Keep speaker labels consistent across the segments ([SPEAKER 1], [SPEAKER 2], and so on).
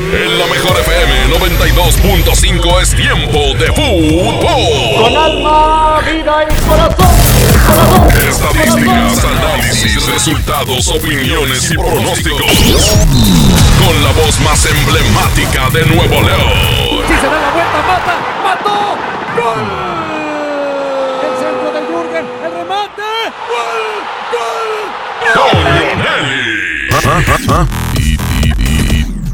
[SPEAKER 1] En la mejor FM 92.5 es tiempo de fútbol.
[SPEAKER 2] Con alma, vida y corazón.
[SPEAKER 1] Estadísticas, análisis, resultados, opiniones y pronósticos. Con la voz más emblemática de Nuevo León.
[SPEAKER 2] Si se da la vuelta, mata, mató. ¡Gol! El centro del Jürgen, el remate. ¡Gol! ¡Gol!
[SPEAKER 1] Con y, y,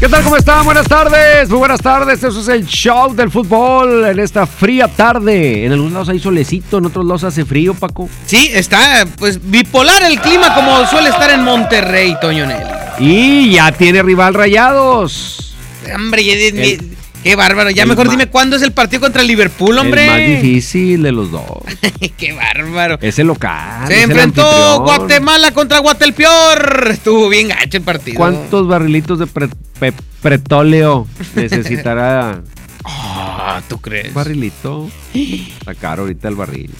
[SPEAKER 3] ¿Qué tal? ¿Cómo están? Buenas tardes. Muy buenas tardes. Eso es el show del fútbol en esta fría tarde. En algunos lados hay solecito, en otros lados hace frío, Paco.
[SPEAKER 4] Sí, está pues bipolar el clima como suele estar en Monterrey, Toño Nelly.
[SPEAKER 3] Y ya tiene rival Rayados.
[SPEAKER 4] Hombre, ya- qué bárbaro. Ya
[SPEAKER 3] el
[SPEAKER 4] mejor dime cuándo es el partido contra el Liverpool, hombre.
[SPEAKER 3] El más difícil de los dos.
[SPEAKER 4] qué bárbaro.
[SPEAKER 3] Es el local.
[SPEAKER 4] Se enfrentó. Guatemala contra Guatelpeor. Estuvo bien gacho el partido.
[SPEAKER 3] ¿Cuántos barrilitos de pre- pretóleo necesitará?
[SPEAKER 4] Ah, ¿tú crees?
[SPEAKER 3] Un barrilito. Está caro ahorita el barril.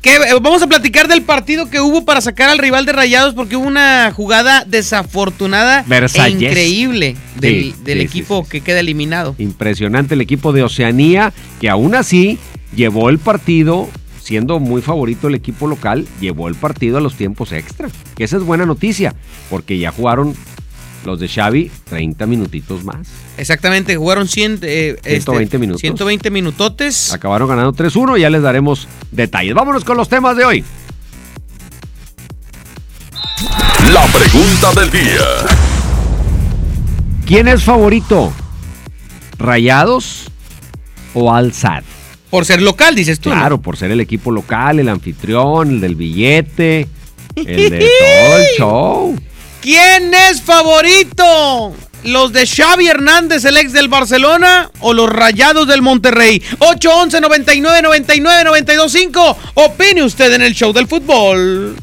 [SPEAKER 4] ¿Qué? Eh, Vamos a platicar del partido que hubo para sacar al rival de Rayados porque hubo una jugada desafortunada e increíble del,
[SPEAKER 3] Sí,
[SPEAKER 4] del
[SPEAKER 3] sí,
[SPEAKER 4] equipo
[SPEAKER 3] sí.
[SPEAKER 4] que queda eliminado.
[SPEAKER 3] Impresionante el equipo de Oceanía, que aún así llevó el partido, siendo muy favorito el equipo local, llevó el partido a los tiempos extra. Que esa es buena noticia, porque ya jugaron los de Xavi 30 minutitos más.
[SPEAKER 4] Exactamente, jugaron 100, eh, este,
[SPEAKER 3] 120 minutos.
[SPEAKER 4] 120 minutotes.
[SPEAKER 3] Acabaron ganando 3-1 y ya les daremos detalles. Vámonos con los temas de hoy.
[SPEAKER 1] La pregunta del día.
[SPEAKER 3] ¿Quién es favorito? ¿Rayados o Al-Sad?
[SPEAKER 4] Por ser local, dices tú. ¿no?
[SPEAKER 3] Claro, por ser el equipo local, el anfitrión, el del billete, el de todo el show.
[SPEAKER 4] ¿Quién es favorito? ¿Los de Xavi Hernández, el ex del Barcelona, o los Rayados del Monterrey? 811 99 99 925. Opine usted en el show del fútbol.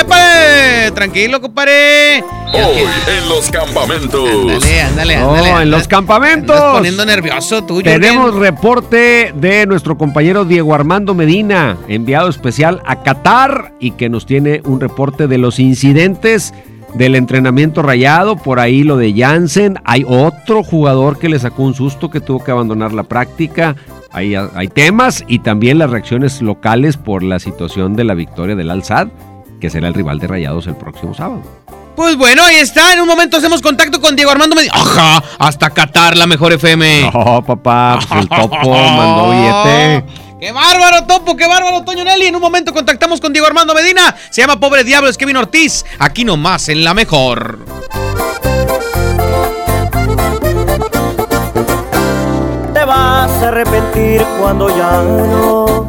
[SPEAKER 4] ¡Épale! Tranquilo, compadre.
[SPEAKER 1] Hoy en los campamentos.
[SPEAKER 4] Ándale, ándale,
[SPEAKER 3] No,
[SPEAKER 4] ándale.
[SPEAKER 3] en los campamentos.
[SPEAKER 4] andas poniendo nervioso tú,
[SPEAKER 3] Tenemos reporte de nuestro compañero Diego Armando Medina, enviado especial a Qatar y que nos tiene un reporte de los incidentes del entrenamiento rayado, por ahí lo de Jansen, hay otro jugador que le sacó un susto que tuvo que abandonar la práctica, hay, hay temas y también las reacciones locales por la situación de la victoria del Al-Sad, que será el rival de Rayados el próximo sábado.
[SPEAKER 4] Pues bueno, ahí está. En un momento hacemos contacto con Diego Armando Medina. ¡Ajá! Hasta Qatar, la mejor FM.
[SPEAKER 3] No, papá, pues el topo mandó billete.
[SPEAKER 4] ¡Qué bárbaro, Topo! ¡Qué bárbaro, Toño Nelly! En un momento contactamos con Diego Armando Medina. Se llama Pobre Diablo, es Kevin Ortiz. Aquí nomás, en la mejor.
[SPEAKER 5] te vas a arrepentir cuando ya no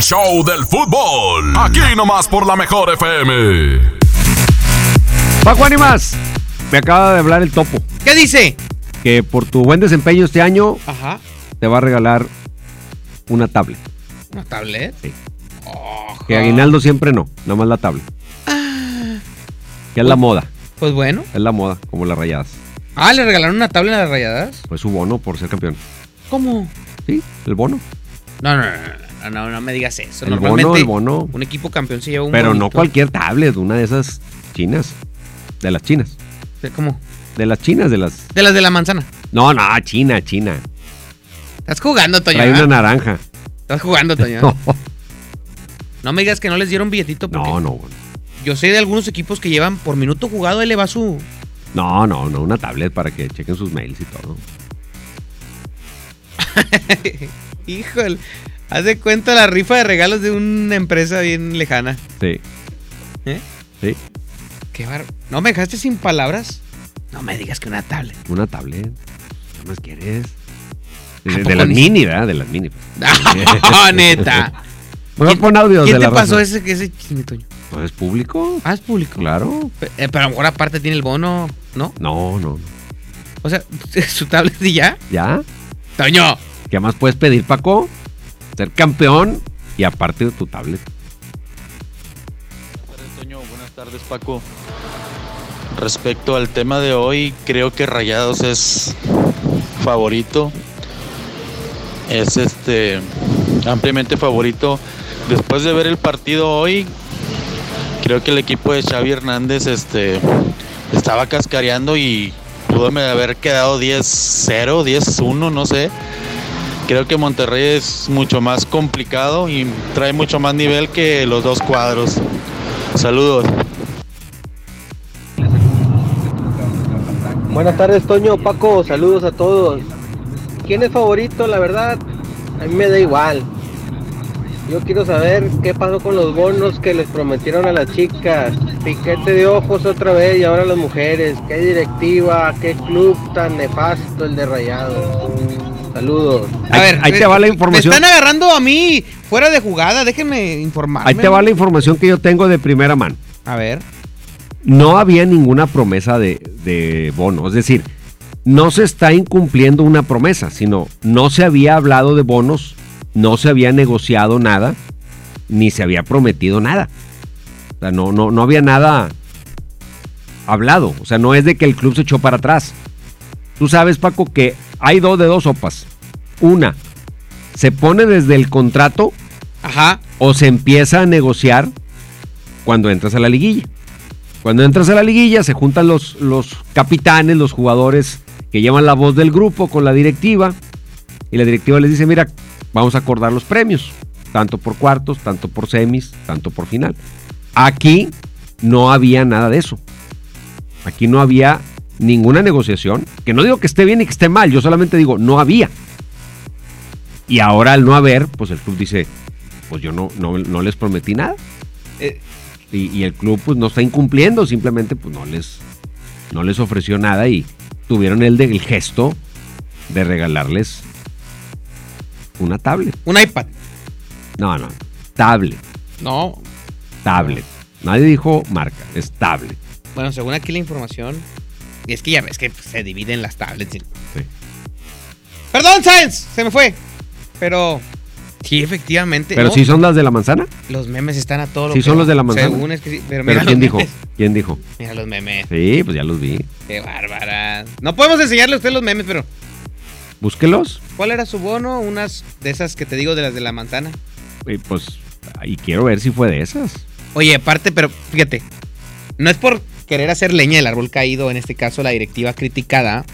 [SPEAKER 1] El show del fútbol. Aquí nomás por la mejor FM.
[SPEAKER 3] Paco Ánimas, me acaba de hablar el topo,
[SPEAKER 4] ¿Qué dice?
[SPEAKER 3] que por tu buen desempeño este año
[SPEAKER 4] Ajá.
[SPEAKER 3] te va a regalar una tablet.
[SPEAKER 4] ¿Una tablet?
[SPEAKER 3] Sí.
[SPEAKER 4] Ojo.
[SPEAKER 3] Que aguinaldo siempre no, nada más la tablet. Que es la moda,
[SPEAKER 4] Pues bueno.
[SPEAKER 3] es la moda, como las rayadas.
[SPEAKER 4] Ah, ¿le regalaron una tablet a las rayadas?
[SPEAKER 3] Pues su bono por ser campeón.
[SPEAKER 4] ¿Cómo?
[SPEAKER 3] Sí, el bono.
[SPEAKER 4] No, no, no, no, no, no me digas eso.
[SPEAKER 3] El
[SPEAKER 4] Normalmente
[SPEAKER 3] bono, el bono.
[SPEAKER 4] un equipo campeón se lleva un
[SPEAKER 3] Pero no cualquier tablet, una de esas chinas. De las chinas.
[SPEAKER 4] ¿De ¿Cómo?
[SPEAKER 3] De las chinas, de las.
[SPEAKER 4] De las de la manzana.
[SPEAKER 3] No, no, china, china.
[SPEAKER 4] Estás jugando, Toño.
[SPEAKER 3] Trae
[SPEAKER 4] ¿ah?
[SPEAKER 3] una naranja.
[SPEAKER 4] Estás jugando, Toño.
[SPEAKER 3] No,
[SPEAKER 4] No me digas que no les dieron billetito porque
[SPEAKER 3] no, no.
[SPEAKER 4] yo sé de algunos equipos que llevan por minuto jugado, él le va su...
[SPEAKER 3] No, no, no, una tablet para que chequen sus mails y todo.
[SPEAKER 4] Híjole. Haz de cuenta la rifa de regalos de una empresa bien lejana.
[SPEAKER 3] Sí,
[SPEAKER 4] ¿Eh?
[SPEAKER 3] sí,
[SPEAKER 4] Qué bar... ¿No me dejaste sin palabras? No me digas que una tablet.
[SPEAKER 3] una tablet. ¿Qué más quieres?
[SPEAKER 4] ¿A
[SPEAKER 3] De, de las
[SPEAKER 4] ni-
[SPEAKER 3] mini, ¿verdad? De las mini.
[SPEAKER 4] ¡Ah, neta!
[SPEAKER 3] Mejor pon audios
[SPEAKER 4] ¿Quién
[SPEAKER 3] de
[SPEAKER 4] te
[SPEAKER 3] la
[SPEAKER 4] pasó
[SPEAKER 3] raza.
[SPEAKER 4] ese, ese chisme, Toño?
[SPEAKER 3] Pues es público.
[SPEAKER 4] Ah, es público.
[SPEAKER 3] Claro.
[SPEAKER 4] Eh, pero a lo mejor aparte tiene el bono, ¿no?
[SPEAKER 3] No, no, no.
[SPEAKER 4] O sea, su tablet y ya.
[SPEAKER 3] ¿Ya?
[SPEAKER 4] ¡Toño!
[SPEAKER 3] ¿Qué más puedes pedir, Paco? Ser campeón y aparte de tu tablet.
[SPEAKER 6] Buenas tardes, Toño. Buenas tardes, Paco. Respecto al tema de hoy, creo que Rayados es favorito. Es este ampliamente favorito. Después de ver el partido hoy, creo que el equipo de Xavi Hernández este estaba cascareando y pudo haber quedado 10-0, 10-1, no sé. Creo que Monterrey es mucho más complicado y trae mucho más nivel que los dos cuadros. Saludos.
[SPEAKER 7] Buenas tardes, Toño, Paco, saludos a todos. ¿Quién es favorito? La verdad, a mí me da igual. Yo quiero saber qué pasó con los bonos que les prometieron a las chicas. Piquete de ojos otra vez y ahora las mujeres. Qué directiva, qué club tan nefasto el de Rayados. Saludos.
[SPEAKER 4] A
[SPEAKER 3] Ahí-
[SPEAKER 4] ver,
[SPEAKER 3] ahí te va la información.
[SPEAKER 4] Me están agarrando a mí fuera de jugada, déjenme informarme.
[SPEAKER 3] Ahí te va la información que yo tengo de primera mano.
[SPEAKER 4] A ver.
[SPEAKER 3] No había ninguna promesa de, de bono. Es decir, no se está incumpliendo una promesa, sino no se había hablado de bonos, no se había negociado nada, ni se había prometido nada. O sea, no, no, no había nada hablado. O sea, no es de que el club se echó para atrás. Tú sabes, Paco, que hay dos de dos sopas. Una, se pone desde el contrato
[SPEAKER 4] Ajá.
[SPEAKER 3] o se empieza a negociar cuando entras a la liguilla. Cuando entras a la liguilla se juntan los, los capitanes, los jugadores que llevan la voz del grupo con la directiva y la directiva les dice, mira, vamos a acordar los premios, tanto por cuartos, tanto por semis, tanto por final. Aquí no había nada de eso. Aquí no había ninguna negociación, que no digo que esté bien y que esté mal, yo solamente digo, no había. Y ahora al no haber, pues el club dice, pues yo no, no, no les prometí nada.
[SPEAKER 4] Eh,
[SPEAKER 3] Y, y el club pues no está incumpliendo, simplemente pues no les, no les ofreció nada y tuvieron el, del gesto de regalarles una tablet.
[SPEAKER 4] un iPad.
[SPEAKER 3] No, no, tablet,
[SPEAKER 4] No.
[SPEAKER 3] tablet. Nadie dijo marca, es tablet.
[SPEAKER 4] Bueno, según aquí la información, Y es que ya ves que pues, se dividen las tablets. Sí. Perdón, Sáenz, se me fue. Pero sí, efectivamente.
[SPEAKER 3] ¿Pero
[SPEAKER 4] ¿no?
[SPEAKER 3] si son las de la manzana?
[SPEAKER 4] Los memes están a todo lo
[SPEAKER 3] Sí
[SPEAKER 4] que
[SPEAKER 3] son los de la manzana.
[SPEAKER 4] Según es que sí. Pero,
[SPEAKER 3] ¿Pero
[SPEAKER 4] mira
[SPEAKER 3] quién dijo? ¿Quién dijo?
[SPEAKER 4] Mira los memes.
[SPEAKER 3] Sí, pues ya los vi.
[SPEAKER 4] Qué bárbara. No podemos enseñarle a usted los memes, pero
[SPEAKER 3] Búsquelos.
[SPEAKER 4] ¿cuál era su bono? Unas de esas que te digo de las de la manzana.
[SPEAKER 3] Y pues, y quiero ver si fue de esas.
[SPEAKER 4] Oye, aparte, pero fíjate, no es por querer hacer leña del árbol caído, en este caso la directiva criticada.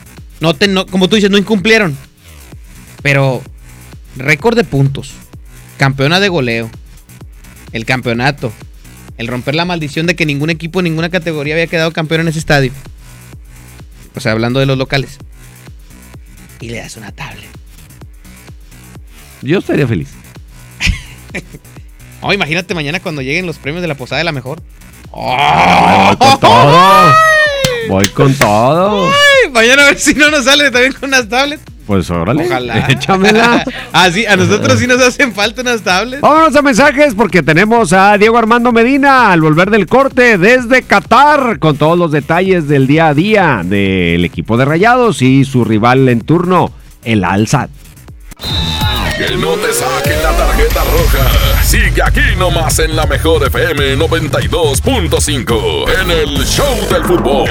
[SPEAKER 4] No te, no- como tú dices, no incumplieron. Pero récord de puntos, campeona de goleo, el campeonato, el romper la maldición de que ningún equipo, ninguna categoría había quedado campeón en ese estadio. O sea, hablando de los locales. Y le das una tablet.
[SPEAKER 3] Yo estaría feliz.
[SPEAKER 4] Oh, imagínate mañana cuando lleguen los premios de la posada de la mejor.
[SPEAKER 3] Voy con todo. Voy con todo.
[SPEAKER 4] Ay, mañana a ver si no nos sale también con unas tablets.
[SPEAKER 3] Pues órale.
[SPEAKER 4] Ojalá.
[SPEAKER 3] Échamela.
[SPEAKER 4] ah, sí, a nosotros sí nos hacen falta unas tablets.
[SPEAKER 3] Vámonos a mensajes porque tenemos a Diego Armando Medina al volver del corte desde Qatar con todos los detalles del día a día del equipo de Rayados y su rival en turno, el Al-Sad.
[SPEAKER 1] Que no te saquen la tarjeta roja. Sigue aquí nomás en la mejor FM 92.5 en el Show del Fútbol.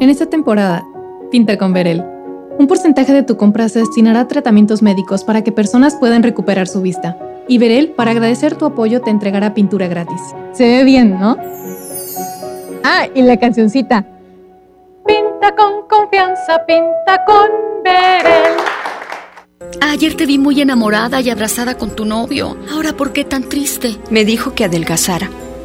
[SPEAKER 8] En esta temporada, pinta con Verel. Un porcentaje de tu compra se destinará a tratamientos médicos para que personas puedan recuperar su vista. Y Verel, para agradecer tu apoyo, te entregará pintura gratis. Se ve bien, ¿no? Ah, y la cancioncita. Pinta con confianza, pinta con Verel.
[SPEAKER 9] Ayer te vi muy enamorada y abrazada con tu novio. Ahora, ¿por qué tan triste?
[SPEAKER 10] Me dijo que adelgazara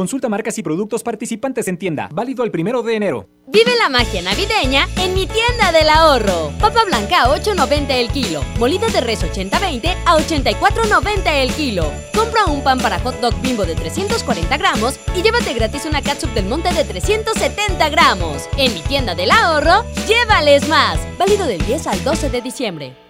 [SPEAKER 11] Consulta marcas y productos participantes en tienda. Válido el primero de enero.
[SPEAKER 12] Vive la magia navideña en mi tienda del ahorro. Papa blanca a 8.90 el kilo. Molida de res 80-20 a 84.90 el kilo. Compra un pan para hot dog bimbo de 340 gramos y llévate gratis una catsup del monte de 370 gramos. En mi tienda del ahorro, llévales más. Válido del 10 al 12 de diciembre.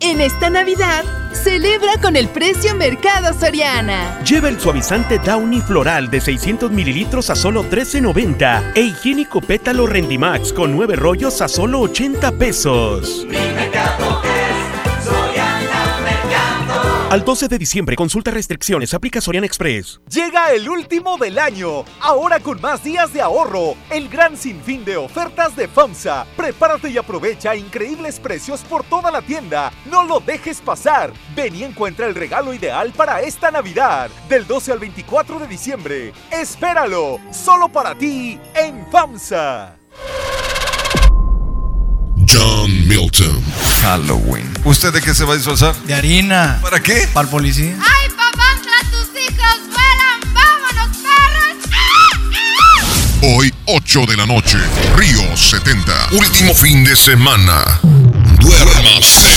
[SPEAKER 13] En esta Navidad, celebra con el precio Mercado Soriana.
[SPEAKER 14] Lleva el suavizante Downy Floral de 600 mililitros a solo $13.90 e higiénico pétalo Rendimax con 9 rollos a solo 80 pesos.
[SPEAKER 15] Mi mercado.
[SPEAKER 14] Al 12 de diciembre, consulta restricciones, aplica Sorian Express.
[SPEAKER 16] Llega el último del año, ahora con más días de ahorro. El gran sinfín de ofertas de FAMSA. Prepárate y aprovecha increíbles precios por toda la tienda. No lo dejes pasar. Ven y encuentra el regalo ideal para esta Navidad. Del 12 al 24 de diciembre. Espéralo, solo para ti en FAMSA.
[SPEAKER 1] John Milton.
[SPEAKER 15] Halloween. ¿Usted de qué se va a disfrazar?
[SPEAKER 17] De harina.
[SPEAKER 15] ¿Para qué?
[SPEAKER 17] Para el policía.
[SPEAKER 12] ¡Ay, papantla, tus hijos vuelan! ¡Vámonos, perros!
[SPEAKER 1] Hoy, 8 de la noche, Río 70. Último fin de semana. Duérmase.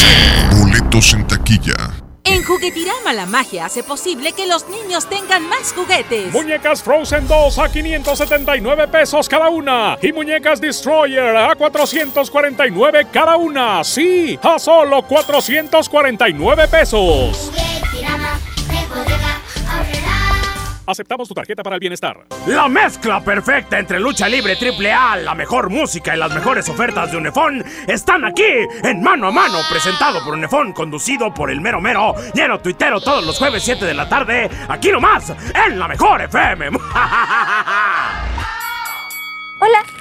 [SPEAKER 1] Boletos en taquilla.
[SPEAKER 18] En Juguetirama la magia hace posible que los niños tengan más juguetes.
[SPEAKER 19] Muñecas Frozen 2 a 579 pesos cada una. Y muñecas Destroyer a 449 cada una. Sí, a solo 449 pesos. Aceptamos tu tarjeta para el bienestar.
[SPEAKER 14] La mezcla perfecta entre lucha libre triple A, la mejor música y las mejores ofertas de Unefón están aquí en Mano a Mano, presentado por Unefón, conducido por el mero mero, lleno tuitero todos los jueves 7 de la tarde, aquí nomás, en la mejor FM.
[SPEAKER 20] Hola.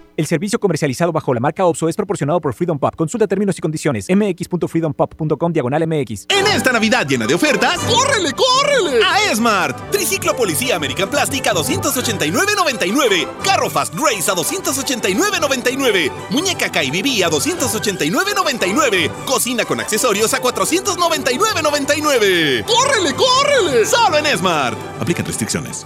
[SPEAKER 11] El servicio comercializado bajo la marca OPSO es proporcionado por Freedom Pop. Consulta términos y condiciones. mx.freedompop.com diagonal mx.
[SPEAKER 21] En esta Navidad llena de ofertas, ¡córrele, córrele! A Esmart. Triciclo Policía American Plastic a 289.99. Carro Fast Race a 289.99. Muñeca KBB a 289.99. Cocina con accesorios a 499.99. ¡Córrele, córrele! Solo en Esmart. Aplican restricciones.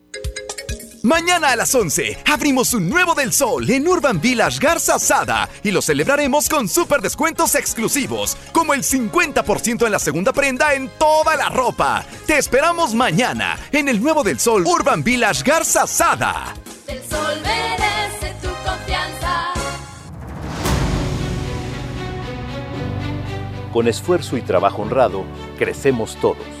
[SPEAKER 16] Mañana a las 11 abrimos un nuevo del sol en Urban Village Garza Sada y lo celebraremos con super descuentos exclusivos, como el 50% en la segunda prenda en toda la ropa. Te esperamos mañana en el nuevo del sol Urban Village Garza Sada.
[SPEAKER 12] El sol merece tu confianza.
[SPEAKER 22] Con esfuerzo y trabajo honrado, crecemos todos.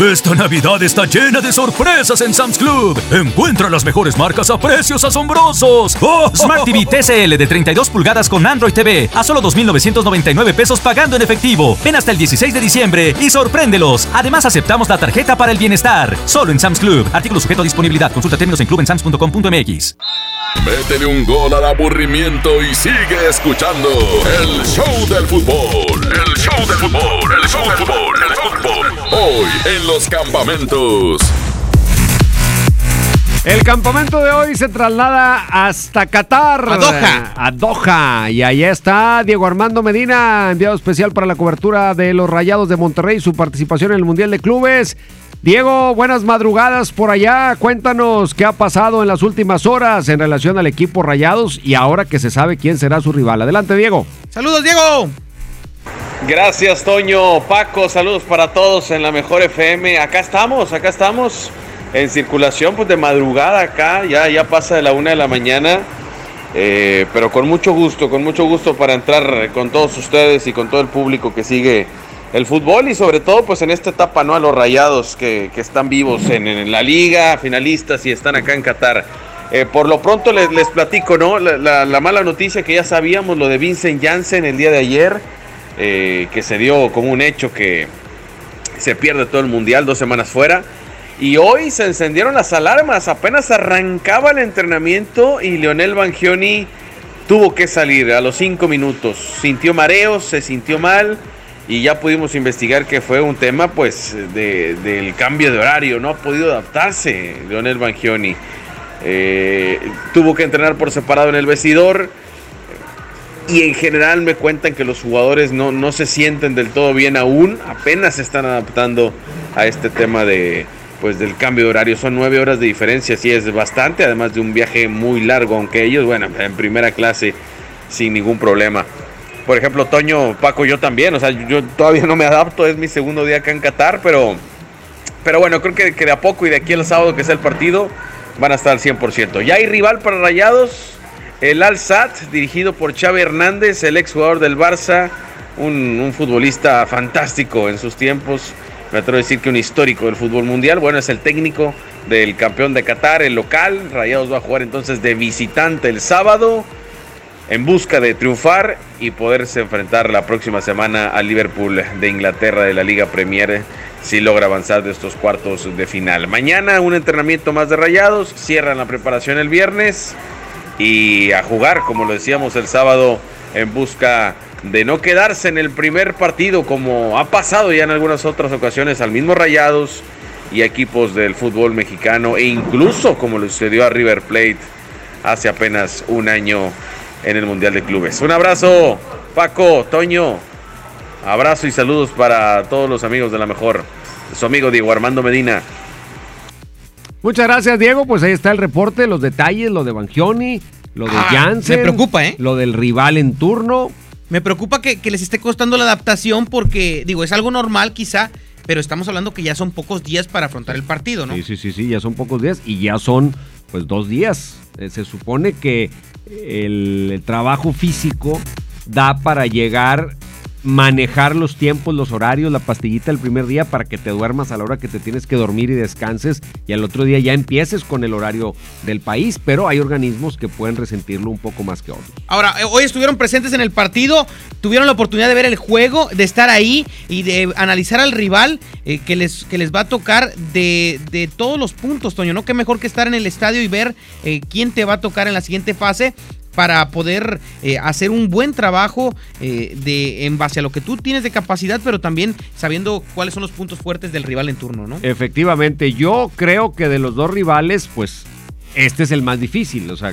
[SPEAKER 23] Esta Navidad está llena de sorpresas en Sam's Club. Encuentra las mejores marcas a precios asombrosos. ¡Oh!
[SPEAKER 24] Smart TV TCL de 32 pulgadas con Android TV a solo 2.999 pesos pagando en efectivo. Ven hasta el 16 de diciembre y sorpréndelos. Además aceptamos la tarjeta para el bienestar. Solo en Sam's Club. Artículo sujeto a disponibilidad. Consulta términos en clubensams.com.mx.
[SPEAKER 1] Métele un gol al aburrimiento y sigue escuchando el show del fútbol. El show del fútbol, el show del fútbol, el show del fútbol. Hoy en los campamentos.
[SPEAKER 3] El campamento de hoy se traslada hasta Qatar.
[SPEAKER 4] A Doha.
[SPEAKER 3] A Doha. Y ahí está Diego Armando Medina, enviado especial para la cobertura de los Rayados de Monterrey, su participación en el Mundial de Clubes. Diego, buenas madrugadas por allá. Cuéntanos qué ha pasado en las últimas horas en relación al equipo Rayados y ahora que se sabe quién será su rival. Adelante, Diego.
[SPEAKER 4] Saludos, Diego.
[SPEAKER 25] Gracias, Toño. Paco, saludos para todos en la mejor FM. Acá estamos, acá estamos en circulación, pues de madrugada acá, ya, ya pasa de la una de la mañana. eh, pero con mucho gusto, con mucho gusto para entrar con todos ustedes y con todo el público que sigue el fútbol y sobre todo pues en esta etapa no a los rayados que, que están vivos en, la liga, finalistas y están acá en Qatar. Eh, por lo pronto les, les platico, ¿no? La, la, la, mala noticia que ya sabíamos, lo de Vincent Janssen el día de ayer, eh, que se dio como un hecho que se pierde todo el mundial, dos semanas fuera. Y hoy se encendieron las alarmas, apenas arrancaba el entrenamiento y Leonel Bangioni tuvo que salir a los cinco minutos. Sintió mareos, se sintió mal y ya pudimos investigar que fue un tema pues de, del cambio de horario, no ha podido adaptarse Leonel Bangioni. Eh, tuvo que entrenar por separado en el vestidor y en general me cuentan que los jugadores no, no se sienten del todo bien aún, apenas se están adaptando a este tema de, pues del cambio de horario. Son nueve horas de diferencia, sí es bastante, además de un viaje muy largo, aunque ellos, bueno, en primera clase sin ningún problema. Por ejemplo, Toño, Paco, yo también, o sea, yo todavía no me adapto, es mi segundo día acá en Qatar, pero, pero bueno, creo que, que de a poco y de aquí al sábado que es el partido, van a estar al 100%. Ya hay rival para Rayados, el Al Sadd, dirigido por Xavi Hernández, el exjugador del Barça, un, un futbolista fantástico en sus tiempos me atrevo a decir que un histórico del fútbol mundial. Bueno, es el técnico del campeón de Qatar, el local. Rayados va a jugar entonces de visitante el sábado en busca de triunfar y poderse enfrentar la próxima semana al Liverpool de Inglaterra de la Liga Premier si logra avanzar de estos cuartos de final. Mañana un entrenamiento más de Rayados, cierran la preparación el viernes y a jugar, como lo decíamos el sábado, en busca de no quedarse en el primer partido como ha pasado ya en algunas otras ocasiones al mismo Rayados y equipos del fútbol mexicano e incluso como le sucedió a River Plate hace apenas un año en el Mundial de Clubes. Un abrazo, Paco, Toño. Abrazo y saludos para todos los amigos de la mejor. Su amigo Diego Armando Medina.
[SPEAKER 3] Muchas gracias, Diego. Pues ahí está el reporte, los detalles, lo de Bangioni, lo de
[SPEAKER 4] Ah,
[SPEAKER 3] Janssen.
[SPEAKER 4] me preocupa, ¿eh?
[SPEAKER 3] Lo del rival en turno.
[SPEAKER 4] Me preocupa que, que les esté costando la adaptación porque, digo, es algo normal quizá, pero estamos hablando que ya son pocos días para afrontar el partido, ¿no?
[SPEAKER 3] Sí, sí, sí, sí, ya son pocos días y ya son pues dos días. Eh, se supone que el, el trabajo físico da para llegar, manejar los tiempos, los horarios, la pastillita el primer día para que te duermas a la hora que te tienes que dormir y descanses y al otro día ya empieces con el horario del país, pero hay organismos que pueden resentirlo un poco más que otros.
[SPEAKER 4] Ahora, eh, hoy estuvieron presentes en el partido, tuvieron la oportunidad de ver el juego, de estar ahí y de analizar al rival eh, que, les, que les va a tocar de, de todos los puntos, Toño, ¿no? Qué mejor que estar en el estadio y ver eh, quién te va a tocar en la siguiente fase para poder eh, hacer un buen trabajo eh, de, en base a lo que tú tienes de capacidad, pero también sabiendo cuáles son los puntos fuertes del rival en turno, ¿no?
[SPEAKER 3] Efectivamente, yo creo que de los dos rivales, pues este es el más difícil. O sea,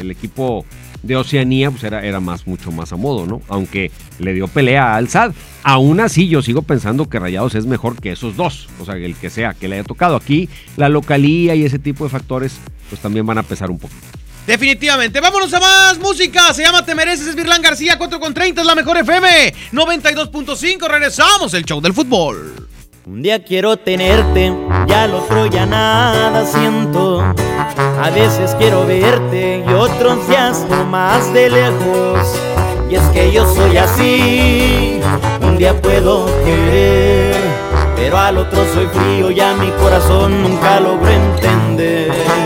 [SPEAKER 3] el, equipo de Oceanía pues era, era más, mucho más a modo, ¿no? Aunque le dio pelea a Alzad. Aún así, yo sigo pensando que Rayados es mejor que esos dos. O sea, el que sea que le haya tocado. Aquí, la localía y ese tipo de factores, pues también van a pesar un poquito.
[SPEAKER 4] Definitivamente. Vámonos a más música. Se llama Te Mereces, es Virlán García, 4 con 30 es la mejor FM. 92.5, regresamos, el show del fútbol.
[SPEAKER 5] Un día quiero tenerte, ya al otro ya nada siento. A veces quiero verte y otros días no más de lejos. Y es que yo soy así, un día puedo querer, pero al otro soy frío y a mi corazón nunca logro entender.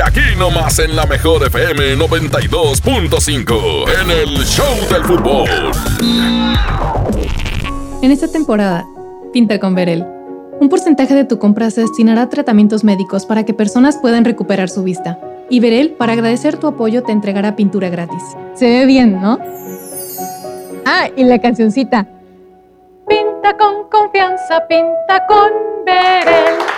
[SPEAKER 1] Aquí nomás en la mejor FM 92.5 en el Show del Fútbol.
[SPEAKER 8] En esta temporada, pinta con Verel. Un porcentaje de tu compra se destinará a tratamientos médicos para que personas puedan recuperar su vista. Y Verel, para agradecer tu apoyo, te entregará pintura gratis. Se ve bien, ¿no? Ah, y la cancioncita. Pinta con confianza, pinta con Verel.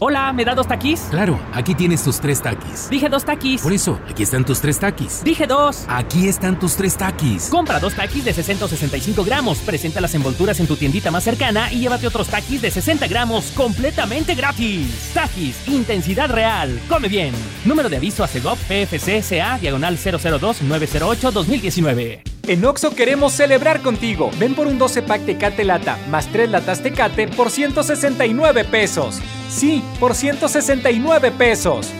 [SPEAKER 26] Hola, ¿me da dos taquis?
[SPEAKER 27] Claro, aquí tienes tus tres taquis.
[SPEAKER 26] Dije dos taquis.
[SPEAKER 27] Por eso, aquí están tus tres taquis.
[SPEAKER 26] Dije dos.
[SPEAKER 27] Aquí están tus tres taquis.
[SPEAKER 26] Compra dos taquis de 665 gramos. Presenta las envolturas en tu tiendita más cercana y llévate otros taquis de 60 gramos completamente gratis. Taquis, intensidad real. Come bien. Número de aviso a CEGOP PFC CA diagonal 002-908-2019.
[SPEAKER 11] En Oxo queremos celebrar contigo. Ven por un 12 pack Tecate Lata más 3 latas Tecate por 169 pesos. Sí, por 169 pesos.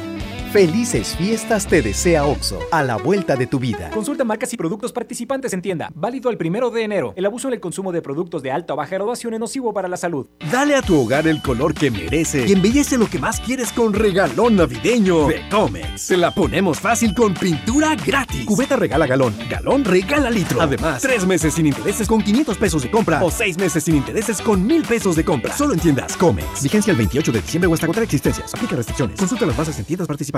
[SPEAKER 28] Felices fiestas te desea OXO, a la vuelta de tu vida.
[SPEAKER 11] Consulta marcas y productos participantes en tienda. Válido el primero de enero. El abuso en el consumo de productos de alta o baja graduación es nocivo para la salud.
[SPEAKER 22] Dale a tu hogar el color que merece y embellece lo que más quieres con regalón navideño de Comex. Se la ponemos fácil con pintura gratis. Cubeta regala galón, galón regala litro. Además, tres meses sin intereses con 500 pesos de compra o seis meses sin intereses con 1000 pesos de compra. Solo en tiendas Comex. Vigencia el 28 de diciembre o hasta agotar existencias. Aplica restricciones. Consulta las bases en tiendas participantes.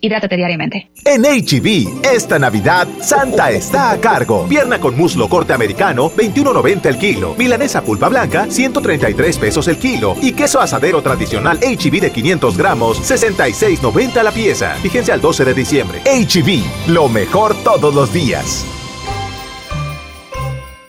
[SPEAKER 19] Hidrátate diariamente.
[SPEAKER 29] En HB, esta Navidad, Santa está a cargo. Pierna con muslo corte americano, 21.90 el kilo. Milanesa pulpa blanca, 133 pesos el kilo. Y queso asadero tradicional HB de 500 gramos, 66.90 la pieza. Vigencia al 12 de diciembre. HB, lo mejor todos los días.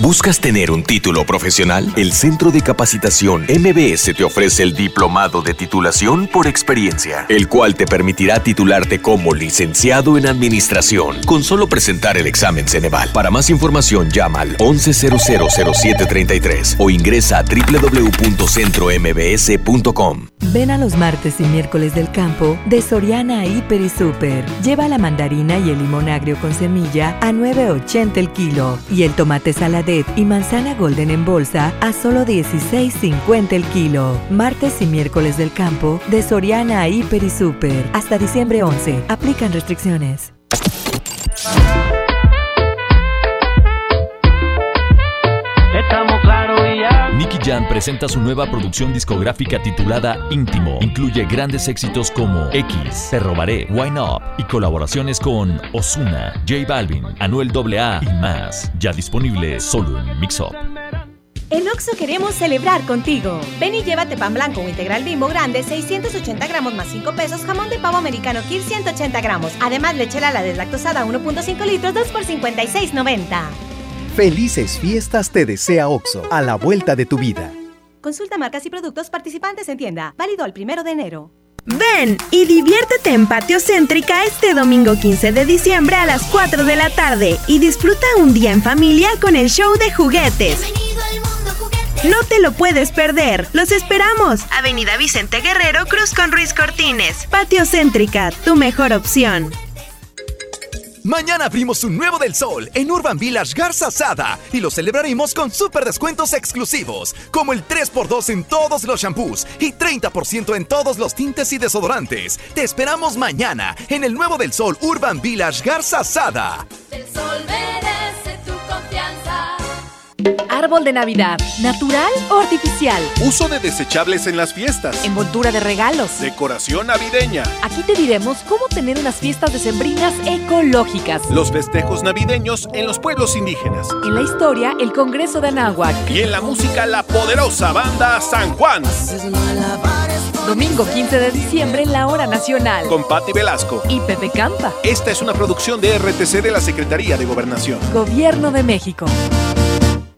[SPEAKER 30] ¿Buscas tener un título profesional? El Centro de Capacitación MBS te ofrece el Diplomado de Titulación por Experiencia, el cual te permitirá titularte como licenciado
[SPEAKER 31] en administración, con solo presentar el examen Ceneval. Para más información llama al 11000733 o ingresa a www.centrombs.com.
[SPEAKER 32] Ven a los martes y miércoles del campo de Soriana Hiper y Super. Lleva la mandarina y el limón agrio con semilla a 9.80 el kilo y el tomate y manzana golden en bolsa a solo 16.50 el kilo. Martes y miércoles del campo de Soriana Hiper y Super. Hasta diciembre 11. Aplican restricciones.
[SPEAKER 33] Nicky Jam presenta su nueva producción discográfica titulada Íntimo. Incluye grandes éxitos como X, Te Robaré, Wine Up y colaboraciones con Osuna, J Balvin, Anuel AA y más. Ya disponible solo en Mix Up.
[SPEAKER 34] En Oxo queremos celebrar contigo. Ven y llévate pan blanco o integral bimbo grande, 680 gramos más 5 pesos, jamón de pavo americano Kir 180 gramos. Además, leche la deslactosada 1.5 litros, 2 por 56.90.
[SPEAKER 28] Felices fiestas te desea OXO, a la vuelta de tu vida.
[SPEAKER 34] Consulta marcas y productos participantes en tienda. Válido al primero de enero.
[SPEAKER 35] Ven y diviértete en Patio Céntrica este domingo 15 de diciembre a las 4 de la tarde y disfruta un día en familia con el show de juguetes. No te lo puedes perder. Los esperamos. Avenida Vicente Guerrero, Cruz con Ruiz Cortines. Patio Céntrica, tu mejor opción.
[SPEAKER 16] Mañana abrimos un nuevo del sol en Urban Village Garza Sada y lo celebraremos con super descuentos exclusivos, como el 3x2 en todos los shampoos y 30% en todos los tintes y desodorantes. Te esperamos mañana en el nuevo del sol Urban Village Garza Sada.
[SPEAKER 12] El sol.
[SPEAKER 18] Árbol de Navidad, ¿natural o artificial?
[SPEAKER 21] Uso de desechables en las fiestas.
[SPEAKER 18] Envoltura de regalos.
[SPEAKER 21] Decoración navideña.
[SPEAKER 18] Aquí te diremos cómo tener unas fiestas decembrinas ecológicas.
[SPEAKER 21] Los festejos navideños en los pueblos indígenas.
[SPEAKER 18] En la historia, el Congreso de Anáhuac.
[SPEAKER 21] Y en la música, la poderosa banda San Juan.
[SPEAKER 18] Domingo 15 de diciembre en la Hora Nacional.
[SPEAKER 21] Con Patti Velasco.
[SPEAKER 18] Y Pepe Campa.
[SPEAKER 21] Esta es una producción de RTC de la Secretaría de Gobernación.
[SPEAKER 18] Gobierno de México.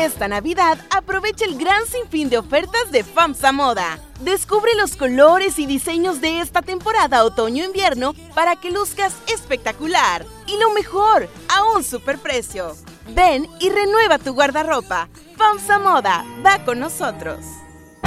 [SPEAKER 35] Esta Navidad aprovecha el gran sinfín de ofertas de FAMSA Moda. Descubre los colores y diseños de esta temporada otoño-invierno para que luzcas espectacular. Y lo mejor, a un superprecio. Ven y renueva tu guardarropa. FAMSA Moda va con nosotros.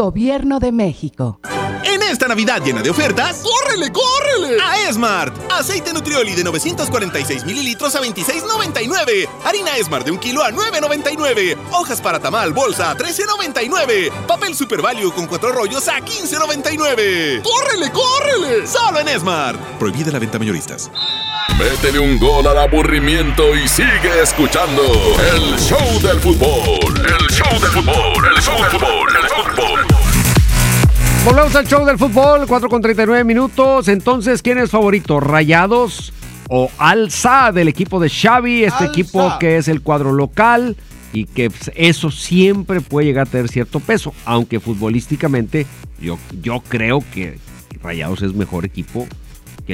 [SPEAKER 36] Gobierno de México.
[SPEAKER 21] En esta Navidad llena de ofertas, ¡córrele, córrele! A Esmart. Aceite Nutrioli de 946 mililitros a 26.99. Harina Esmart de un kilo a 9.99. Hojas para tamal bolsa a 13.99. Papel Super Value con cuatro rollos a 15.99. ¡Córrele, córrele! Solo en Esmart. Prohibida la venta mayoristas.
[SPEAKER 1] Métele un gol al aburrimiento y sigue escuchando el show del fútbol. El show del fútbol, el show del fútbol, el show del fútbol.
[SPEAKER 3] Volvemos al show del fútbol, 4 con 39 minutos. Entonces, ¿quién es favorito? ¿Rayados o Alza del equipo de Xavi? Este
[SPEAKER 4] Alza.
[SPEAKER 3] equipo que es el cuadro local y que pues, eso siempre puede llegar a tener cierto peso. Aunque futbolísticamente yo, yo creo que Rayados es mejor equipo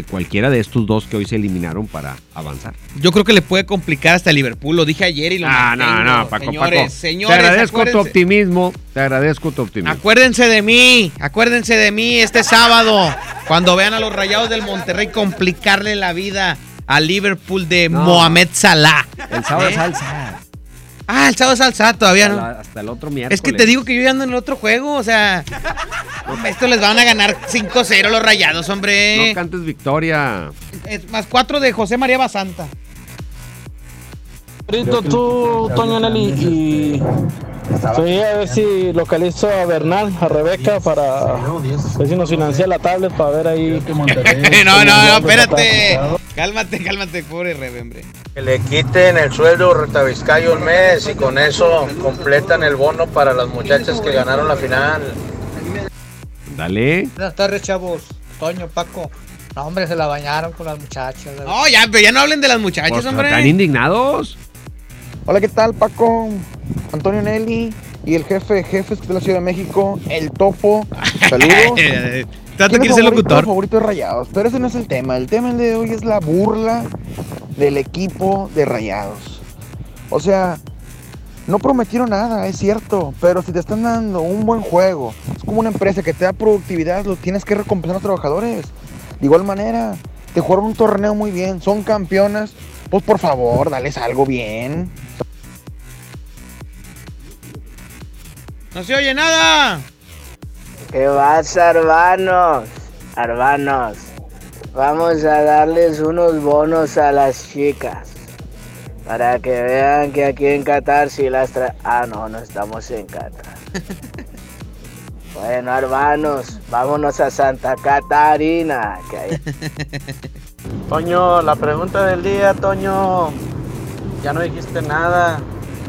[SPEAKER 3] que cualquiera de estos dos que hoy se eliminaron para avanzar.
[SPEAKER 4] Yo creo que le puede complicar hasta Liverpool. Lo dije ayer y lo
[SPEAKER 3] Ah, no,
[SPEAKER 4] mantengo.
[SPEAKER 3] no, Paco,
[SPEAKER 4] señores,
[SPEAKER 3] Paco.
[SPEAKER 4] señores,
[SPEAKER 3] te agradezco tu optimismo. Te agradezco tu optimismo.
[SPEAKER 4] Acuérdense de mí, acuérdense de mí este sábado, cuando vean a los Rayados del Monterrey complicarle la vida al Liverpool de
[SPEAKER 3] No.
[SPEAKER 4] Mohamed Salah.
[SPEAKER 3] El sábado
[SPEAKER 4] ¿Eh?
[SPEAKER 3] es Alza.
[SPEAKER 4] Ah, el sábado es Alza todavía, ¿no?
[SPEAKER 3] Hasta, hasta el otro miércoles.
[SPEAKER 4] Es que te digo que yo ya ando en el otro juego, o sea, esto les van a ganar 5-0 los Rayados, hombre.
[SPEAKER 3] No cantes victoria.
[SPEAKER 4] Es más 4 de José María Basanta.
[SPEAKER 22] Favorito tú, Toño Nelly, y
[SPEAKER 37] Sí, a ver si localizo a Bernal, a Rebeca, para ver si nos financia la tablet para ver ahí.
[SPEAKER 4] no, no, no, espérate. Cálmate, cálmate, pobre Rebe,
[SPEAKER 38] Que le quiten el sueldo retabiscayo un mes y con eso completan el bono para las muchachas que ganaron la final.
[SPEAKER 3] Dale.
[SPEAKER 39] Buenas tardes, chavos. Toño, Paco. No, hombre, se la bañaron con las muchachas.
[SPEAKER 4] No, ya, pero ya no hablen de las muchachas,
[SPEAKER 3] Pues,
[SPEAKER 4] hombre.
[SPEAKER 3] ¿Están indignados?
[SPEAKER 40] Hola, ¿qué tal, Paco? Antonio Nelly y el jefe de jefes de la Ciudad de México, el Topo. Saludos.
[SPEAKER 4] Tanto
[SPEAKER 40] ¿Quién
[SPEAKER 4] quieres
[SPEAKER 40] es
[SPEAKER 4] ser locutor.
[SPEAKER 40] favorito de Rayados, pero ese no es el tema. El tema de hoy es la burla del equipo de Rayados. O sea, no prometieron nada, es cierto, pero si te están dando un buen juego, es como una empresa que te da productividad, lo tienes que recompensar a los trabajadores. De igual manera, te jugaron un torneo muy bien, son campeonas, pues por favor, dales algo bien.
[SPEAKER 4] No se oye nada.
[SPEAKER 41] ¿Qué pasa, hermanos? Hermanos, vamos a darles unos bonos a las chicas. Para que vean que aquí en Qatar sí las tra... Ah, no, no estamos en Qatar. bueno, hermanos, vámonos a Santa Catarina. Que hay...
[SPEAKER 38] Toño, la pregunta del día, Toño. Ya no dijiste nada.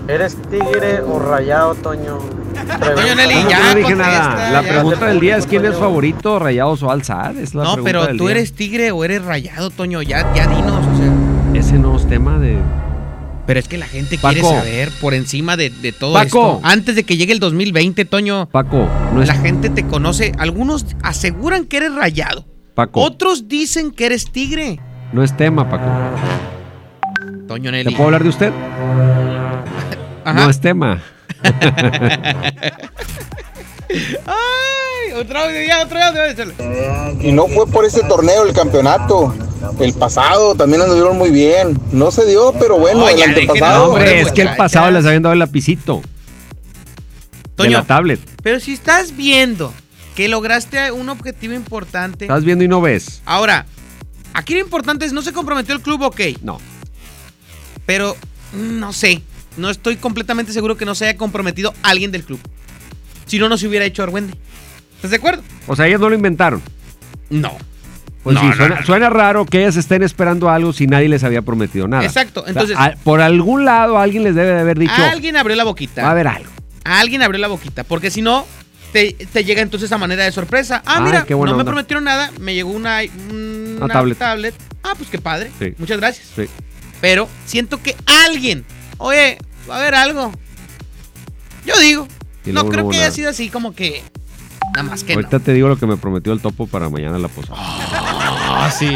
[SPEAKER 38] ¿Eres tigre o rayado, Toño?
[SPEAKER 4] Toño Nelly,
[SPEAKER 3] ¿Cómo que
[SPEAKER 4] ya
[SPEAKER 3] no dije nada? La
[SPEAKER 4] ya.
[SPEAKER 3] pregunta del día es quién es favorito, Rayados o Alzar. Es la
[SPEAKER 4] No,
[SPEAKER 3] pregunta
[SPEAKER 4] pero
[SPEAKER 3] del
[SPEAKER 4] tú
[SPEAKER 3] día.
[SPEAKER 4] eres tigre o eres rayado, Toño. Ya, ya dinos, o sea.
[SPEAKER 3] Ese no es tema de.
[SPEAKER 4] Pero es que la gente quiere saber por encima de, de todo
[SPEAKER 3] Paco.
[SPEAKER 4] esto. Antes de que llegue el 2020, Toño.
[SPEAKER 3] Paco, no es.
[SPEAKER 4] La gente te conoce. Algunos aseguran que eres rayado.
[SPEAKER 3] Paco,
[SPEAKER 4] Otros dicen que eres tigre.
[SPEAKER 3] no es tema, Paco.
[SPEAKER 4] Toño
[SPEAKER 3] ¿Le
[SPEAKER 4] Nelly.
[SPEAKER 3] puedo hablar de usted? No es tema.
[SPEAKER 4] Ay, otro audio, ya, otro audio.
[SPEAKER 42] Y no fue por ese torneo el campeonato. El pasado también anduvieron muy bien. No se dio, pero bueno,
[SPEAKER 4] No,
[SPEAKER 42] el antepasado.
[SPEAKER 4] el
[SPEAKER 3] Hombre, es que el pasado les habían dado el lapicito. De
[SPEAKER 4] Toño.
[SPEAKER 3] la tablet.
[SPEAKER 4] Pero si estás viendo que lograste un objetivo importante.
[SPEAKER 3] Estás viendo y no ves.
[SPEAKER 4] Ahora, aquí lo importante es, no se comprometió el club, ok.
[SPEAKER 3] No.
[SPEAKER 4] Pero, no sé. No estoy completamente seguro que no se haya comprometido alguien del club. Si no, no se hubiera hecho Argüende. ¿Estás de acuerdo?
[SPEAKER 3] O sea, ellos no lo inventaron.
[SPEAKER 4] No.
[SPEAKER 3] Pues
[SPEAKER 4] No,
[SPEAKER 3] sí,
[SPEAKER 4] no,
[SPEAKER 3] suena,
[SPEAKER 4] no, no.
[SPEAKER 3] suena raro que ellas estén esperando algo si nadie les había prometido nada.
[SPEAKER 4] Exacto,
[SPEAKER 3] O sea,
[SPEAKER 4] entonces-
[SPEAKER 3] a- por algún lado alguien les debe de haber dicho.
[SPEAKER 4] Alguien abrió la boquita.
[SPEAKER 3] Va a haber algo.
[SPEAKER 4] Alguien abrió la boquita. Porque si no, te, te llega entonces a manera de sorpresa. Ah,
[SPEAKER 3] Ay,
[SPEAKER 4] mira, no me prometieron nada. Me llegó una, un-
[SPEAKER 3] Una
[SPEAKER 4] una
[SPEAKER 3] tablet.
[SPEAKER 4] tablet. Ah, pues qué padre.
[SPEAKER 3] Sí.
[SPEAKER 4] Muchas gracias.
[SPEAKER 3] Sí.
[SPEAKER 4] Pero siento que alguien, oye, va a haber algo. Yo digo,
[SPEAKER 3] Y
[SPEAKER 4] no creo que
[SPEAKER 3] nada.
[SPEAKER 4] haya sido así como que nada más que
[SPEAKER 3] Ahorita te digo lo que me prometió el topo para mañana la posada.
[SPEAKER 4] Ah, sí.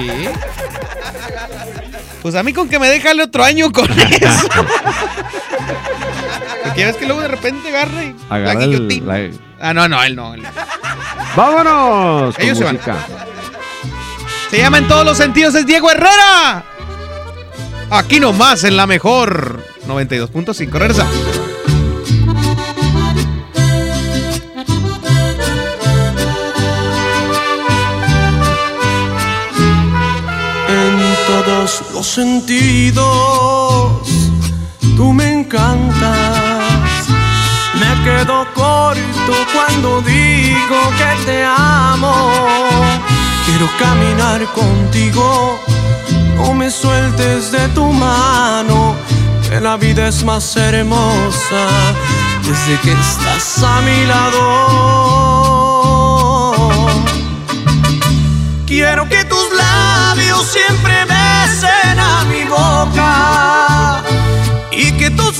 [SPEAKER 4] Pues a mí con que me deja el otro año con eso. Porque ves que luego de repente agarra y la
[SPEAKER 3] Agarra el- la-
[SPEAKER 4] Ah, no, no, él no. él.
[SPEAKER 3] ¡Vámonos!
[SPEAKER 4] Ellos se van. Se llama en todos los sentidos, es Diego Herrera. Aquí nomás en la mejor 92.5. Regresa.
[SPEAKER 43] En todos los sentidos, tú me encantas. Quedo corto cuando digo que te amo. Quiero caminar contigo, no me sueltes de tu mano. Que la vida es más hermosa desde que estás a mi lado. Quiero que tus labios siempre besen a mi boca y que tus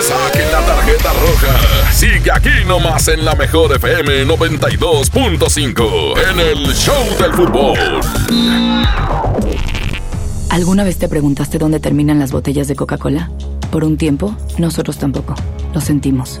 [SPEAKER 1] Te saquen la tarjeta roja. Sigue aquí nomás en la mejor FM 92.5 en el Show del Fútbol.
[SPEAKER 44] ¿Alguna vez te preguntaste dónde terminan las botellas de Coca-Cola? Por un tiempo, nosotros tampoco. Lo sentimos.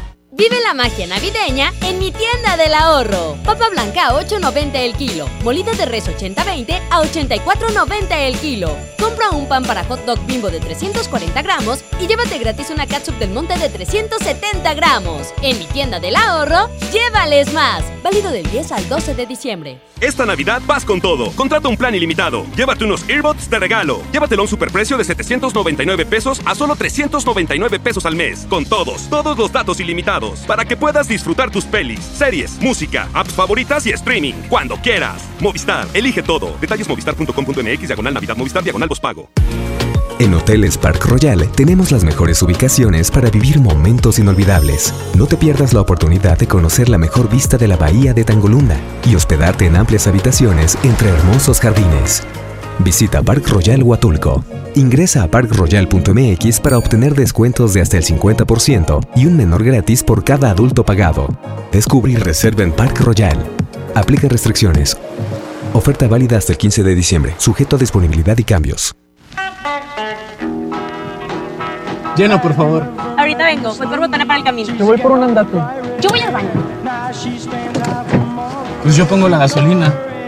[SPEAKER 12] Vive la magia navideña en mi tienda del ahorro. Papa blanca a 8.90 el kilo. Molida de res 80-20 a 84.90 el kilo. Compra un pan para hot dog bimbo de 340 gramos y llévate gratis una catsup del monte de 370 gramos. En mi tienda del ahorro, llévales más. Válido del 10 al 12 de diciembre.
[SPEAKER 22] Esta Navidad vas con todo. Contrata un plan ilimitado. Llévate unos earbuds de regalo. Llévatelo a un superprecio de 799 pesos a solo 399 pesos al mes. Con todos, todos los datos ilimitados. Para que puedas disfrutar tus pelis, series, música, apps favoritas y streaming. Cuando quieras. Movistar, elige todo. Detalles movistar.com.mx, diagonal Navidad, Movistar, diagonal pago.
[SPEAKER 30] En Hoteles Park Royal tenemos las mejores ubicaciones para vivir momentos inolvidables. No te pierdas la oportunidad de conocer la mejor vista de la bahía de Tangolunda y hospedarte en amplias habitaciones entre hermosos jardines. Visita Park Royal Huatulco. Ingresa a parkroyal.mx para obtener descuentos de hasta el 50% y un menor gratis por cada adulto pagado. Descubre y reserva en Park Royal. Aplica restricciones. Oferta válida hasta el 15 de diciembre, sujeto a disponibilidad y cambios.
[SPEAKER 45] Lleno, por favor.
[SPEAKER 20] Ahorita vengo, voy por botana para el camino.
[SPEAKER 45] Yo voy por un andate.
[SPEAKER 20] Yo voy al baño.
[SPEAKER 45] Pues yo pongo la gasolina.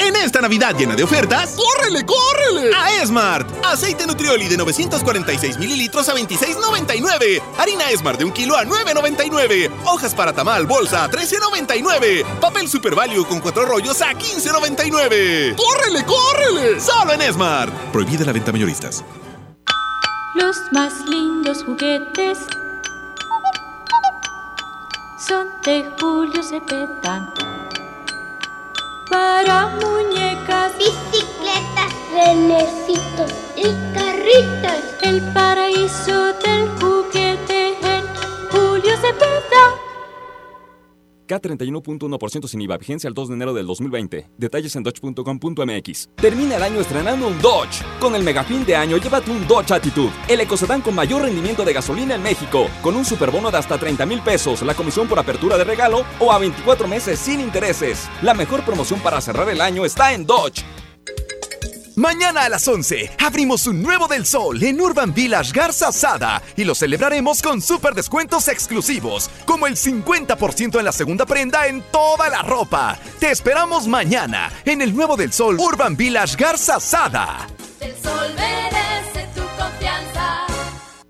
[SPEAKER 21] En esta Navidad llena de ofertas, ¡córrele, córrele! A Esmart. Aceite Nutrioli de 946 mililitros a 26.99. Harina Esmart de un kilo a 9.99. Hojas para tamal bolsa a 13.99. Papel Super Value con cuatro rollos a 15.99. ¡Córrele, córrele! Solo en Esmart. Prohibida la venta mayoristas.
[SPEAKER 12] Los más lindos juguetes son de Julio Cepeda. Para muñecas, bicicletas, renecitos y carritos. El paraíso del juguete en Julio Cepeda.
[SPEAKER 22] K31.1% sin IVA, vigencia el 2 de enero del 2020. Detalles en dodge.com.mx. Termina el año estrenando un Dodge. Con el megafin de año, llévate un Dodge Attitude, el ecocedán con mayor rendimiento de gasolina en México, con un superbono de hasta 30 mil pesos, la comisión por apertura de regalo o a 24 meses sin intereses. La mejor promoción para cerrar el año está en Dodge.
[SPEAKER 16] Mañana a las 11 abrimos un nuevo del sol en Urban Village Garza Sada y lo celebraremos con super descuentos exclusivos, como el 50% en la segunda prenda en toda la ropa. Te esperamos mañana en el nuevo del sol Urban Village Garza Sada.
[SPEAKER 12] El sol merece.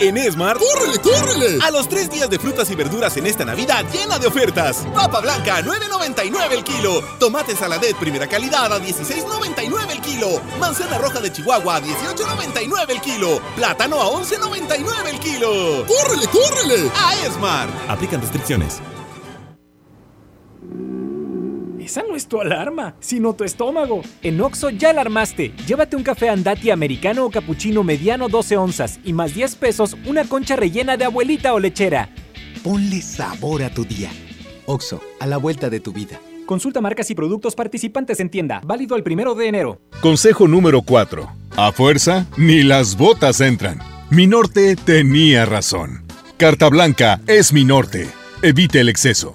[SPEAKER 21] En Esmart, ¡córrele, córrele! A los tres días de frutas y verduras en esta Navidad llena de ofertas. Papa blanca a 9.99 el kilo. Tomate saladet primera calidad a 16.99 el kilo. Manzana roja de Chihuahua a 18.99 el kilo. Plátano a 11.99 el kilo. ¡Córrele, córrele! A Esmart. Aplican restricciones.
[SPEAKER 11] Esa no es tu alarma, sino tu estómago. En Oxo ya alarmaste. Llévate un café andati americano o cappuccino mediano 12 onzas y más 10 pesos una concha rellena de abuelita o lechera.
[SPEAKER 46] Ponle sabor a tu día. Oxo, a la vuelta de tu vida.
[SPEAKER 11] Consulta marcas y productos participantes en tienda. Válido el primero de enero.
[SPEAKER 47] Consejo número 4. A fuerza, ni las botas entran. Mi norte tenía razón. Carta blanca es mi norte. Evite el exceso.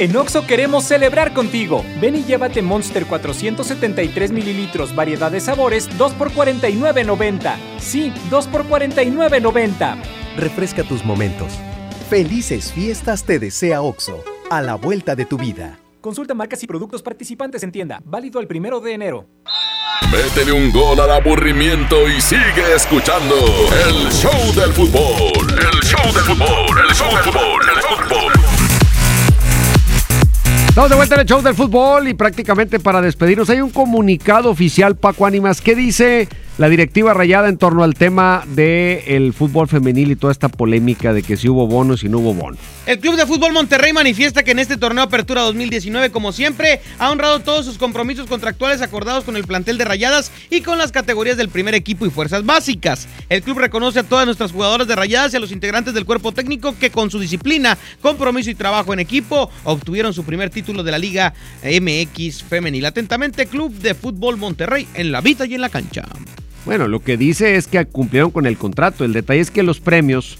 [SPEAKER 11] En Oxo queremos celebrar contigo. Ven y llévate Monster 473 mililitros, variedad de sabores, 2 por 49.90. Sí, 2 por 49.90.
[SPEAKER 48] Refresca tus momentos. Felices fiestas te desea OXO, a la vuelta de tu vida.
[SPEAKER 11] Consulta marcas y productos participantes en tienda. Válido el primero de enero.
[SPEAKER 1] Métele un gol al aburrimiento y sigue escuchando el show del fútbol. El show del fútbol. El show del fútbol. El show del fútbol.
[SPEAKER 3] Estamos de vuelta en el show del fútbol y prácticamente para despedirnos hay un comunicado oficial, Paco Ánimas, que dice la directiva rayada en torno al tema del fútbol femenil y toda esta polémica de que si hubo bonos y no hubo bonos.
[SPEAKER 4] El Club de Fútbol Monterrey manifiesta que en este torneo Apertura 2019, como siempre, ha honrado todos sus compromisos contractuales acordados con el plantel de Rayadas y con las categorías del primer equipo y fuerzas básicas. El club reconoce a todas nuestras jugadoras de Rayadas y a los integrantes del cuerpo técnico que con su disciplina, compromiso y trabajo en equipo obtuvieron su primer título de la Liga MX femenil. Atentamente, Club de Fútbol Monterrey en la vida y en la cancha.
[SPEAKER 3] Bueno, lo que dice es que cumplieron con el contrato. El detalle es que los premios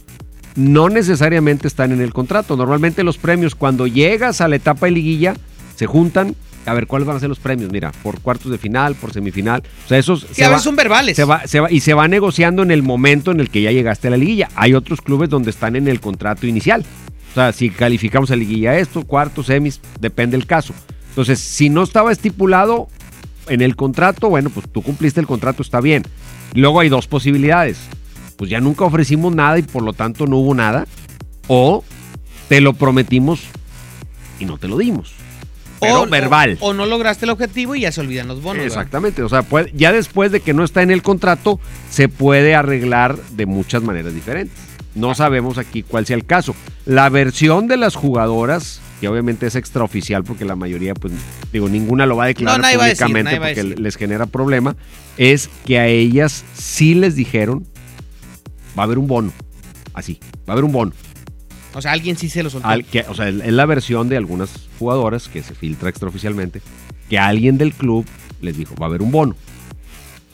[SPEAKER 3] no necesariamente están en el contrato. Normalmente los premios cuando llegas a la etapa de liguilla se juntan. A ver, ¿cuáles van a ser los premios? Mira, por cuartos de final, por semifinal. O sea, esos
[SPEAKER 4] Que a veces son verbales.
[SPEAKER 3] se va, se va- y se va negociando en el momento en el que ya llegaste a la liguilla. Hay otros clubes donde están en el contrato inicial. O sea, si calificamos a liguilla esto, cuartos, semis, depende del caso. Entonces, si no estaba estipulado en el contrato, bueno, pues tú cumpliste el contrato, está bien. Luego hay dos posibilidades. Pues ya nunca ofrecimos nada y por lo tanto no hubo nada. O te lo prometimos y no te lo dimos. Pero verbal.
[SPEAKER 4] O, no lograste el objetivo y ya se olvidan los bonos. ¿verdad?
[SPEAKER 3] Exactamente, o sea, puede- ya después de que no está en el contrato, se puede arreglar de muchas maneras diferentes. No sabemos aquí cuál sea el caso. La versión de las jugadoras, que obviamente es extraoficial porque la mayoría, pues, digo, ninguna lo va a declarar
[SPEAKER 4] No, decir,
[SPEAKER 3] públicamente porque les genera problema, es que a ellas sí les dijeron, va a haber un bono, así, va a haber un bono.
[SPEAKER 4] O sea, alguien sí se lo soltó.
[SPEAKER 3] Al- que- o sea, es la versión de algunas jugadoras que se filtra extraoficialmente, que alguien del club les dijo, va a haber un bono.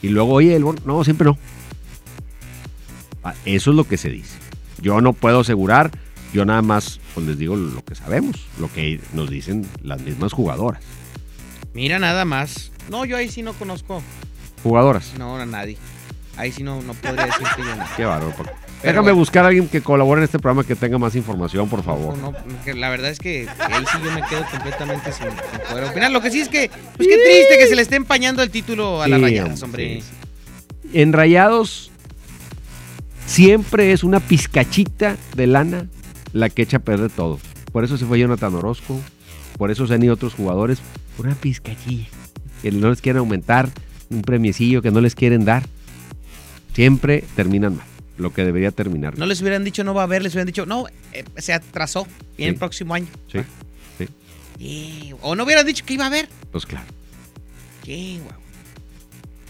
[SPEAKER 3] Y luego, oye, el bono, no, siempre no. Ah, Eso es lo que se dice. Yo no puedo asegurar, yo nada más pues les digo lo que sabemos, lo que nos dicen las mismas jugadoras.
[SPEAKER 4] Mira nada más. No, yo ahí sí no conozco.
[SPEAKER 3] Jugadoras.
[SPEAKER 4] No, a nadie. Ahí sí no, no podría decirte yo nada.
[SPEAKER 3] Qué bárbaro. Paco.
[SPEAKER 4] Pero
[SPEAKER 3] Déjame
[SPEAKER 4] bueno.
[SPEAKER 3] buscar a alguien que colabore en este programa que tenga más información, por favor.
[SPEAKER 4] No, que la verdad es que ahí sí yo me quedo completamente sin, sin poder opinar. Lo que sí es que, pues qué triste que se le esté empañando el título a las
[SPEAKER 3] Sí,
[SPEAKER 4] rayadas,
[SPEAKER 3] hombre, sí, En Rayados siempre es una pizcachita de lana la que echa a perder todo. Por eso se fue Jonathan Orozco, por eso se han ido otros jugadores, por una pizcachilla. Que no les quieren aumentar, un premiecillo que no les quieren dar. Siempre terminan mal, lo que debería terminar.
[SPEAKER 4] No les hubieran dicho no va a haber, les hubieran dicho no, eh, se atrasó. Viene el próximo año.
[SPEAKER 3] Sí, sí,
[SPEAKER 4] o no hubieran dicho que iba a haber.
[SPEAKER 3] pues claro.
[SPEAKER 4] Qué guau.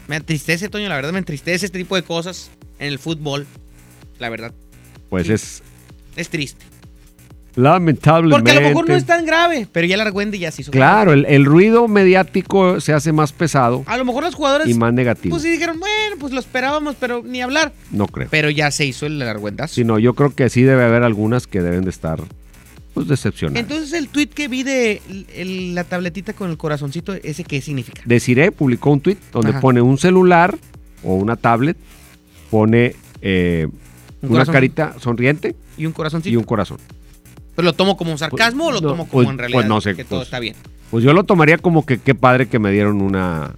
[SPEAKER 4] Me entristece, Toño, la verdad me entristece este tipo de cosas en el fútbol. La verdad,
[SPEAKER 3] Pues es
[SPEAKER 4] es triste.
[SPEAKER 3] Lamentablemente.
[SPEAKER 4] Porque a lo mejor no es tan grave, pero ya la Argüende ya se hizo.
[SPEAKER 3] Claro, el, el ruido mediático se hace más pesado
[SPEAKER 4] A lo mejor los jugadores.
[SPEAKER 3] y más negativo.
[SPEAKER 4] Pues sí dijeron, bueno, pues lo esperábamos, pero ni hablar.
[SPEAKER 3] No creo.
[SPEAKER 4] Pero ya se hizo el argüendazo.
[SPEAKER 3] Sí, no, yo creo que sí debe haber algunas que deben de estar pues decepcionadas.
[SPEAKER 4] Entonces el tweet que vi de el- el- la tabletita con el corazoncito, ¿ese qué significa?
[SPEAKER 3] Desiree publicó un tweet donde
[SPEAKER 4] Ajá.
[SPEAKER 3] pone un celular o una tablet, pone eh,
[SPEAKER 4] Un
[SPEAKER 3] una
[SPEAKER 4] corazón.
[SPEAKER 3] carita sonriente
[SPEAKER 4] Y un corazoncito.
[SPEAKER 3] y un corazón.
[SPEAKER 4] ¿Pero lo tomo como sarcasmo o lo
[SPEAKER 3] no,
[SPEAKER 4] tomo como
[SPEAKER 3] pues-
[SPEAKER 4] en realidad?
[SPEAKER 3] pues no sé,
[SPEAKER 4] Que todo
[SPEAKER 3] pues-
[SPEAKER 4] está bien.
[SPEAKER 3] Pues yo lo tomaría como que qué padre que me dieron una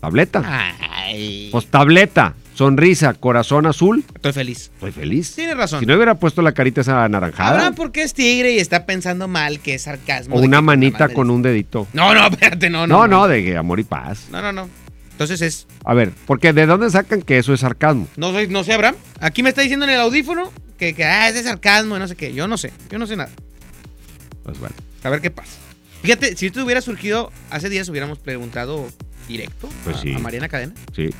[SPEAKER 3] tableta.
[SPEAKER 4] Ay.
[SPEAKER 3] Pues tableta, sonrisa, corazón azul.
[SPEAKER 4] Estoy feliz.
[SPEAKER 3] Estoy feliz.
[SPEAKER 4] Tienes razón.
[SPEAKER 3] Si no hubiera puesto la carita esa anaranjada
[SPEAKER 4] Habrá porque es tigre y está pensando mal que es sarcasmo.
[SPEAKER 3] o una manita con un dedito.
[SPEAKER 4] No, no, espérate, no,
[SPEAKER 3] No,
[SPEAKER 4] no.
[SPEAKER 3] no, de amor y paz.
[SPEAKER 4] No, no, no. Entonces es.
[SPEAKER 3] A ver, porque ¿de dónde sacan que eso es sarcasmo?
[SPEAKER 4] No, soy, no sé, Abraham. Aquí me está diciendo en el audífono que, que ah, es de sarcasmo y no sé qué. Yo no sé. Yo no sé nada.
[SPEAKER 3] Pues bueno.
[SPEAKER 4] A ver qué pasa. Fíjate, si esto hubiera surgido hace días, hubiéramos preguntado directo
[SPEAKER 3] Pues
[SPEAKER 4] a,
[SPEAKER 3] sí.
[SPEAKER 4] a Mariana Cadena.
[SPEAKER 3] Sí.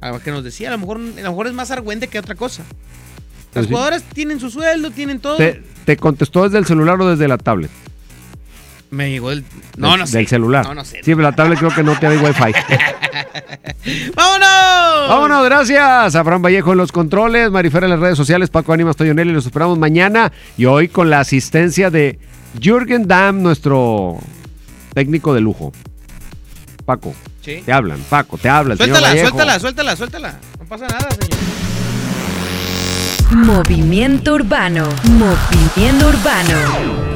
[SPEAKER 4] A ver qué nos decía. A lo mejor, a lo mejor es más argüente que otra cosa.
[SPEAKER 3] Pues
[SPEAKER 4] Las
[SPEAKER 3] sí.
[SPEAKER 4] jugadoras tienen su sueldo, tienen todo.
[SPEAKER 3] ¿Te, te contestó desde el celular o desde la tablet?
[SPEAKER 4] Me llegó el. No,
[SPEAKER 3] Del-
[SPEAKER 4] no sé.
[SPEAKER 3] Del celular.
[SPEAKER 4] No, no sé.
[SPEAKER 3] Sí, pero la tablet creo que no tiene wifi.
[SPEAKER 4] ¡Vámonos!
[SPEAKER 3] Vámonos, gracias. Abraham Vallejo en los controles, Marifer en las redes sociales, Paco Ánimas, Toyonelli. Los esperamos mañana y hoy con la asistencia de Jürgen Damm, nuestro técnico de lujo. Paco,
[SPEAKER 4] Sí.
[SPEAKER 3] te hablan. Paco, te hablan.
[SPEAKER 4] Suéltala, suéltala, suéltala, suéltala. No pasa nada, señor.
[SPEAKER 32] Movimiento Urbano. Movimiento Urbano.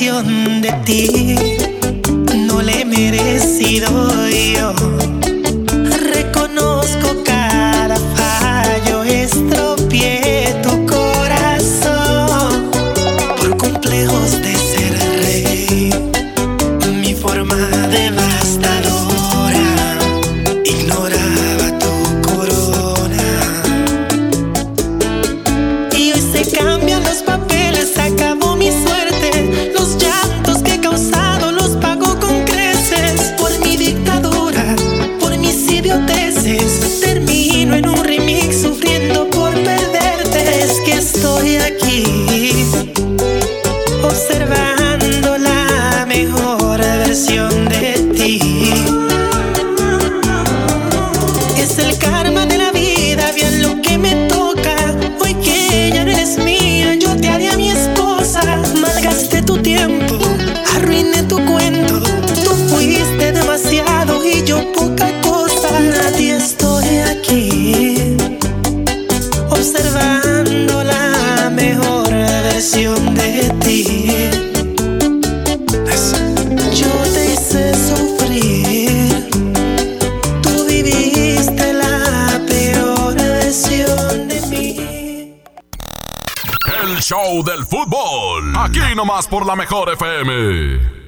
[SPEAKER 49] De ti no la he merecido yo. Reconozco cada fallo, estropeé versión de ti. Pues, yo te hice sufrir, tú viviste la peor versión de mí.
[SPEAKER 1] El show del fútbol, aquí nomás por la mejor FM.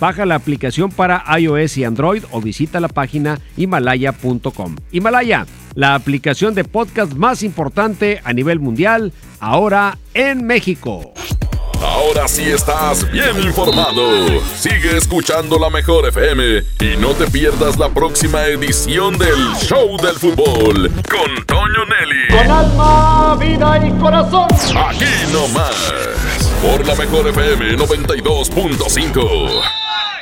[SPEAKER 3] Baja la aplicación para iOS y Android o visita la página himalaya.com. Himalaya, la aplicación de podcast más importante a nivel mundial, ahora en México.
[SPEAKER 1] Ahora sí estás bien informado. Sigue escuchando la mejor FM y no te pierdas la próxima edición del Show del Fútbol con Toño Nelly.
[SPEAKER 50] Con alma, vida y corazón.
[SPEAKER 1] Aquí nomás. Por la mejor FM 92.5.